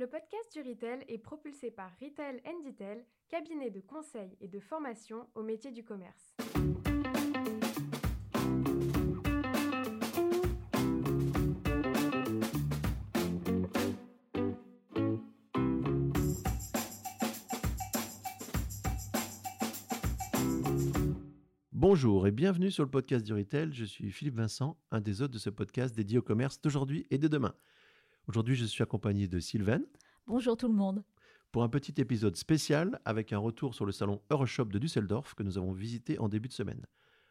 Le podcast du Retail est propulsé par Retail Detail, cabinet de conseil et de formation au métier du commerce. Bonjour et bienvenue sur le podcast du Retail. Je suis Philippe Vincent, un des hôtes de ce podcast dédié au commerce d'aujourd'hui et de demain. Aujourd'hui, je suis accompagné de Sylvain. Bonjour tout le monde. Pour un petit épisode spécial avec un retour sur le salon Euroshop de Düsseldorf que nous avons visité en début de semaine.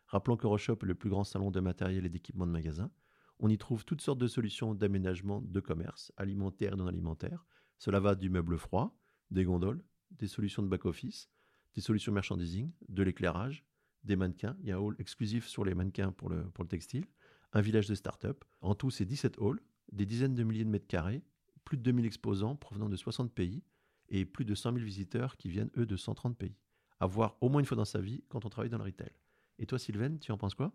Rappelons qu'Euroshop est le plus grand salon de matériel et d'équipement de magasins. On y trouve toutes sortes de solutions d'aménagement de commerce, alimentaire et non alimentaire. Cela va du meuble froid, des gondoles, des solutions de back-office, des solutions merchandising, de l'éclairage, des mannequins. Il y a un hall exclusif sur les mannequins pour le, pour le textile, un village de start-up. En tout, c'est 17 halls des dizaines de milliers de mètres carrés, plus de 2000 exposants provenant de 60 pays et plus de 100 000 visiteurs qui viennent, eux, de 130 pays. À voir au moins une fois dans sa vie quand on travaille dans le retail. Et toi, Sylvain, tu en penses quoi?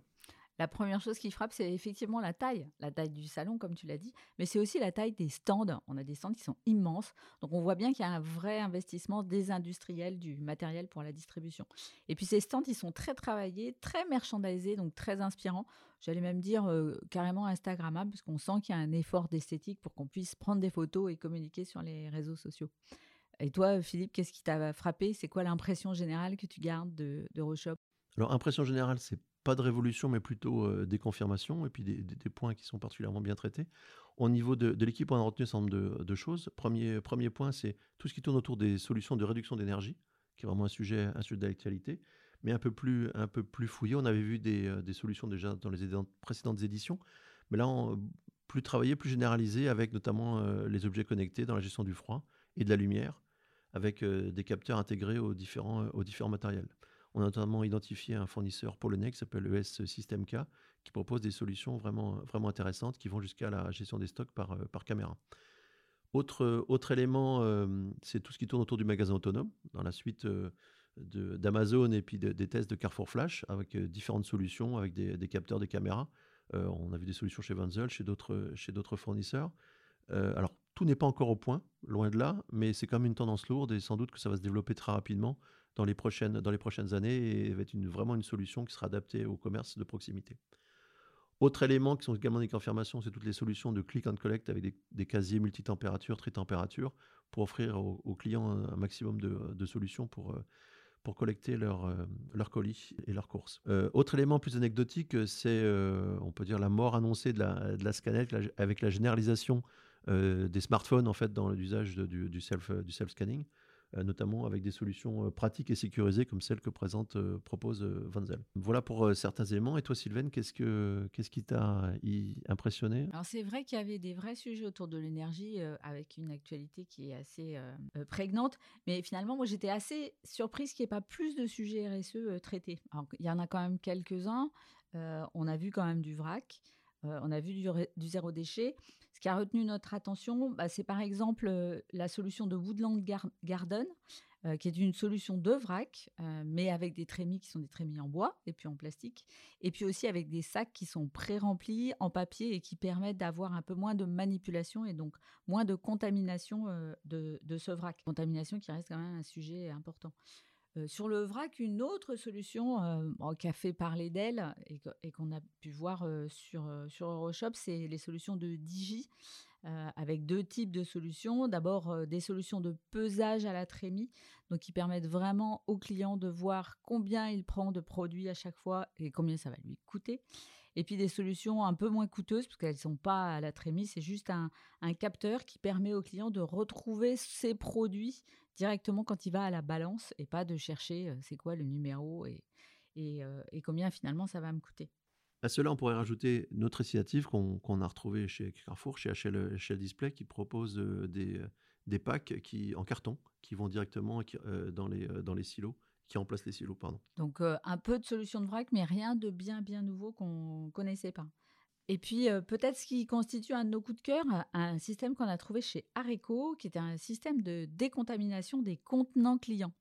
La première chose qui frappe, c'est effectivement la taille, la taille du salon, comme tu l'as dit, mais c'est aussi la taille des stands. On a des stands qui sont immenses, donc on voit bien qu'il y a un vrai investissement des industriels du matériel pour la distribution. Et puis ces stands, ils sont très travaillés, très merchandisés, donc très inspirants. J'allais même dire euh, carrément Instagrammables, parce qu'on sent qu'il y a un effort d'esthétique pour qu'on puisse prendre des photos et communiquer sur les réseaux sociaux. Et toi, Philippe, qu'est-ce qui t'a frappé? C'est quoi l'impression générale que tu gardes de, de Roshop Alors, impression générale, c'est pas de révolution, mais plutôt euh, des confirmations et puis des, points qui sont particulièrement bien traités. Au niveau de, l'équipe, on a retenu un certain nombre de, choses. Premier, point, c'est tout ce qui tourne autour des solutions de réduction d'énergie, qui est vraiment un sujet, un sujet d'actualité, mais un peu plus, un peu plus fouillé. On avait vu des, euh, solutions déjà dans les précédentes éditions, mais là, on, plus travaillé, plus généralisé, avec notamment euh, les objets connectés dans la gestion du froid et de la lumière, avec des capteurs intégrés aux différents, aux différents matériels. On a notamment identifié un fournisseur polonais qui s'appelle ES System K, qui propose des solutions vraiment, intéressantes qui vont jusqu'à la gestion des stocks par, euh, caméra. Autre, autre élément, euh, c'est tout ce qui tourne autour du magasin autonome, dans la suite euh, d'Amazon et puis des tests de Carrefour Flash, avec différentes solutions, avec des, capteurs, des caméras. on a vu des solutions chez Vanzel, chez d'autres fournisseurs. alors, tout n'est pas encore au point, loin de là, mais c'est quand même une tendance lourde et sans doute que ça va se développer très rapidement dans les prochaines, années et va être vraiment une solution qui sera adaptée au commerce de proximité. Autre élément qui sont également des confirmations, c'est toutes les solutions de click and collect avec des, des casiers multitempérature, tri-température, pour offrir aux, clients un, maximum de, solutions pour, euh, pour collecter leurs euh, colis et leurs courses. Euh, autre élément plus anecdotique, c'est, on peut dire, la mort annoncée de la, de avec la généralisation des smartphones en fait dans l'usage du self-scanning. Euh, notamment avec des solutions euh, pratiques et sécurisées comme celles que présente, euh, propose Vanzel. Voilà pour certains éléments. Et toi, Sylvain, qu'est-ce, que, qu'est-ce qui t'a impressionné? Alors, c'est vrai qu'il y avait des vrais sujets autour de l'énergie avec une actualité qui est assez prégnante. Mais finalement, moi, j'étais assez surprise qu'il n'y ait pas plus de sujets RSE traités. Il y en a quand même quelques-uns. on a vu quand même du vrac. Euh, on a vu du, zéro déchet. Ce qui a retenu notre attention, bah, c'est par exemple euh, la solution de Woodland Garden, euh, qui est une solution de vrac, mais avec des trémies qui sont des trémies en bois et puis en plastique, et puis aussi avec des sacs qui sont pré-remplis en papier et qui permettent d'avoir un peu moins de manipulation et donc moins de contamination de, de ce vrac. Contamination qui reste quand même un sujet important. Sur le vrac, une autre solution euh, qui a fait parler d'elle et, qu'on a pu voir sur, sur Euroshop, c'est les solutions de Digi, avec deux types de solutions. D'abord, des solutions de pesage à la trémie, donc qui permettent vraiment au client de voir combien il prend de produits à chaque fois et combien ça va lui coûter. Et puis des solutions un peu moins coûteuses, parce qu'elles ne sont pas à la trémie, c'est juste un, un capteur qui permet au client de retrouver ses produits directement quand il va à la balance et pas de chercher c'est quoi le numéro et, et, combien finalement ça va me coûter. À cela, on pourrait rajouter notre initiative qu'on a retrouvée chez Carrefour, chez HL, Display, qui propose des, des packs qui, en carton qui vont directement dans, les, dans les silos, qui remplacent les silos. Pardon. Donc un peu de solution de vrac, mais rien de bien bien nouveau qu'on connaissait pas. Et puis euh, peut-être ce qui constitue un de nos coups de cœur, un système qu'on a trouvé chez Areco, qui était un système de décontamination des contenants clients.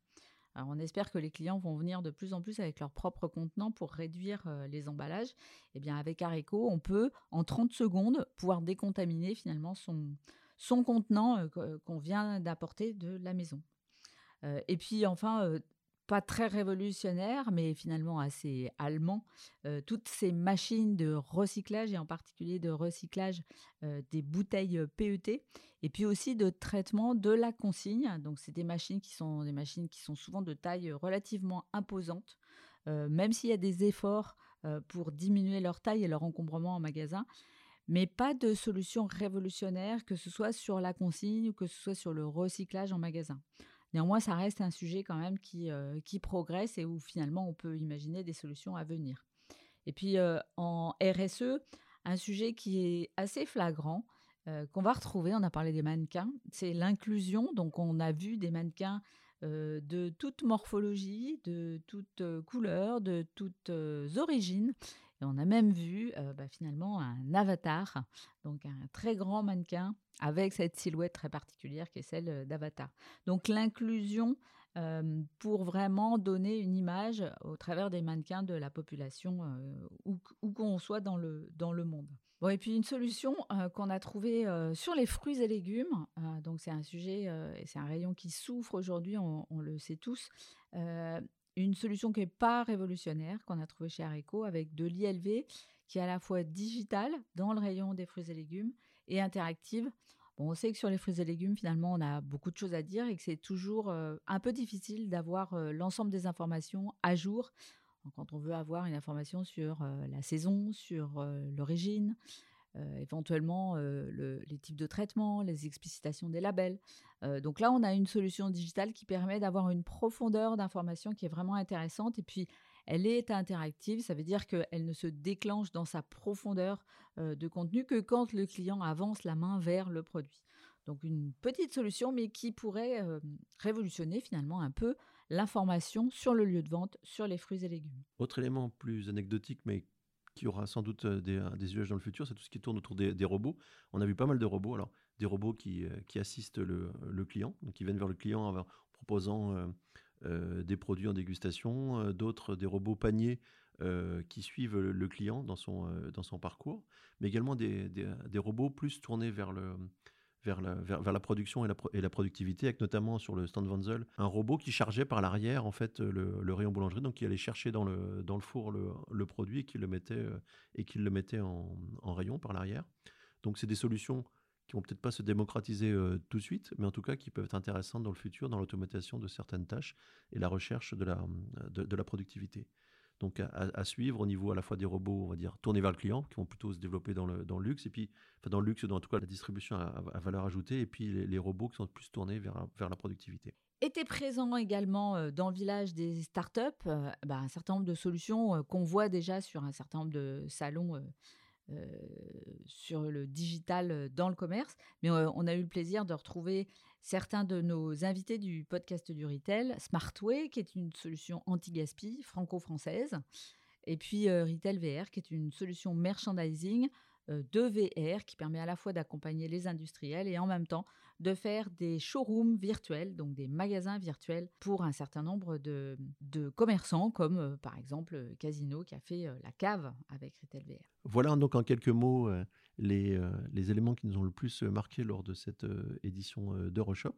Alors on espère que les clients vont venir de plus en plus avec leurs propres contenants pour réduire euh, les emballages. Et eh bien avec Areco, on peut en 30 secondes pouvoir décontaminer finalement son, son contenant qu'on vient d'apporter de la maison. et puis enfin, pas très révolutionnaire, mais finalement assez allemand, toutes ces machines de recyclage, et en particulier de recyclage des bouteilles PET, et puis aussi de traitement de la consigne. Donc c'est des machines qui sont des machines qui sont souvent de taille relativement imposante, même s'il y a des efforts pour diminuer leur taille et leur encombrement en magasin. Mais pas de solution révolutionnaire, que ce soit sur la consigne ou que ce soit sur le recyclage en magasin. Néanmoins, ça reste un sujet quand même qui, euh, qui progresse et où finalement on peut imaginer des solutions à venir. Et puis euh, en RSE, un sujet qui est assez flagrant, euh, qu'on va retrouver, on a parlé des mannequins, c'est l'inclusion. Donc on a vu des mannequins de toute morphologie, de toute couleur, de toutes origines. Et on a même vu bah, finalement un avatar, donc un très grand mannequin avec cette silhouette très particulière qui est celle d'Avatar. Donc l'inclusion pour vraiment donner une image au travers des mannequins de la population où, qu'on soit dans le, dans le monde. Bon, et puis une solution qu'on a trouvée sur les fruits et légumes, donc c'est un sujet et c'est un rayon qui souffre aujourd'hui, on, le sait tous une solution qui n'est pas révolutionnaire, qu'on a trouvée chez Areco, avec de l'ILV, qui est à la fois digital dans le rayon des fruits et légumes et interactive. Bon, on sait que sur les fruits et légumes, finalement, on a beaucoup de choses à dire et que c'est toujours euh, un peu difficile d'avoir euh, l'ensemble des informations à jour quand on veut avoir une information sur euh, la saison, sur l'origine, euh, éventuellement euh, les types de traitements, les explicitations des labels. Euh, donc là, on a une solution digitale qui permet d'avoir une profondeur d'information qui est vraiment intéressante. Et puis, elle est interactive, ça veut dire qu'elle ne se déclenche dans sa profondeur de contenu que quand le client avance la main vers le produit. Donc une petite solution, mais qui pourrait révolutionner finalement un peu l'information sur le lieu de vente, sur les fruits et légumes. Autre élément plus anecdotique, mais qui aura sans doute des, usages dans le futur, c'est tout ce qui tourne autour des, robots. On a vu pas mal de robots, alors des robots qui, qui assistent le, le, client, donc qui viennent vers le client en proposant des produits en dégustation, d'autres des robots paniers qui suivent le, client dans son, dans son parcours, mais également des, des robots plus tournés vers le, vers la, production et la, productivité, avec notamment sur le stand Van Zel, un robot qui chargeait par l'arrière en fait le, rayon boulangerie, donc qui allait chercher dans le, four le, produit et qui le mettait, euh, et qui le mettait en, rayon par l'arrière. Donc c'est des solutions qui vont peut-être pas se démocratiser euh, tout de suite, mais en tout cas qui peuvent être intéressantes dans le futur, dans l'automatisation de certaines tâches et la recherche de la productivité donc à, suivre au niveau à la fois des robots, on va dire, tournés vers le client, qui vont plutôt se développer dans le, dans le luxe, et puis, enfin, dans le luxe, dans tout cas la distribution à, valeur ajoutée, et puis les, robots qui sont plus tournés vers, vers la productivité. Était présent également euh, dans le village des startups euh, bah, un certain nombre de solutions euh, qu'on voit déjà sur un certain nombre de salons sur le digital dans le commerce, mais on a eu le plaisir de retrouver certains de nos invités du podcast du Retail, Smartway, qui est une solution anti-gaspi franco-française, et puis euh, Retail VR, qui est une solution merchandising de VR qui permet à la fois d'accompagner les industriels et en même temps de faire des showrooms virtuels, donc des magasins virtuels pour un certain nombre de, commerçants, comme euh, par exemple Casino qui a fait la cave avec Retail VR. Voilà donc en quelques mots les, les, éléments qui nous ont le plus marqué lors de cette édition d'Euroshop.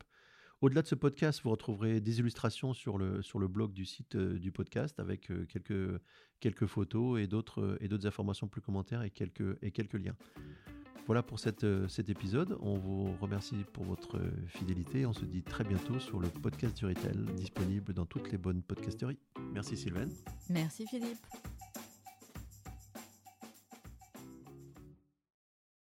Au-delà de ce podcast, vous retrouverez des illustrations sur le, sur le blog du site du podcast avec quelques, quelques photos et d'autres, et d'autres informations plus commentaires et quelques, et quelques liens. Voilà pour cet épisode. On vous remercie pour votre fidélité. On se dit très bientôt sur le podcast du Retail, disponible dans toutes les bonnes podcasteries. Merci Sylvain. Merci Philippe.